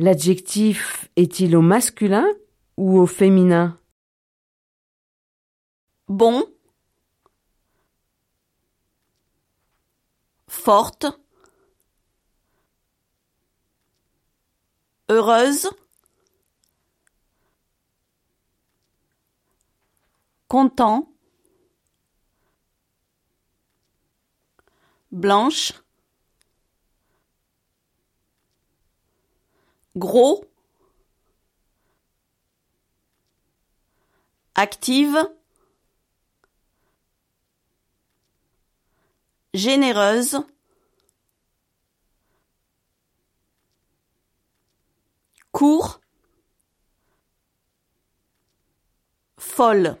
L'adjectif est-il au masculin ou au féminin? Bon. Forte. Heureuse. Content. Blanche. Gros. Active. Généreuse. Court. Folle.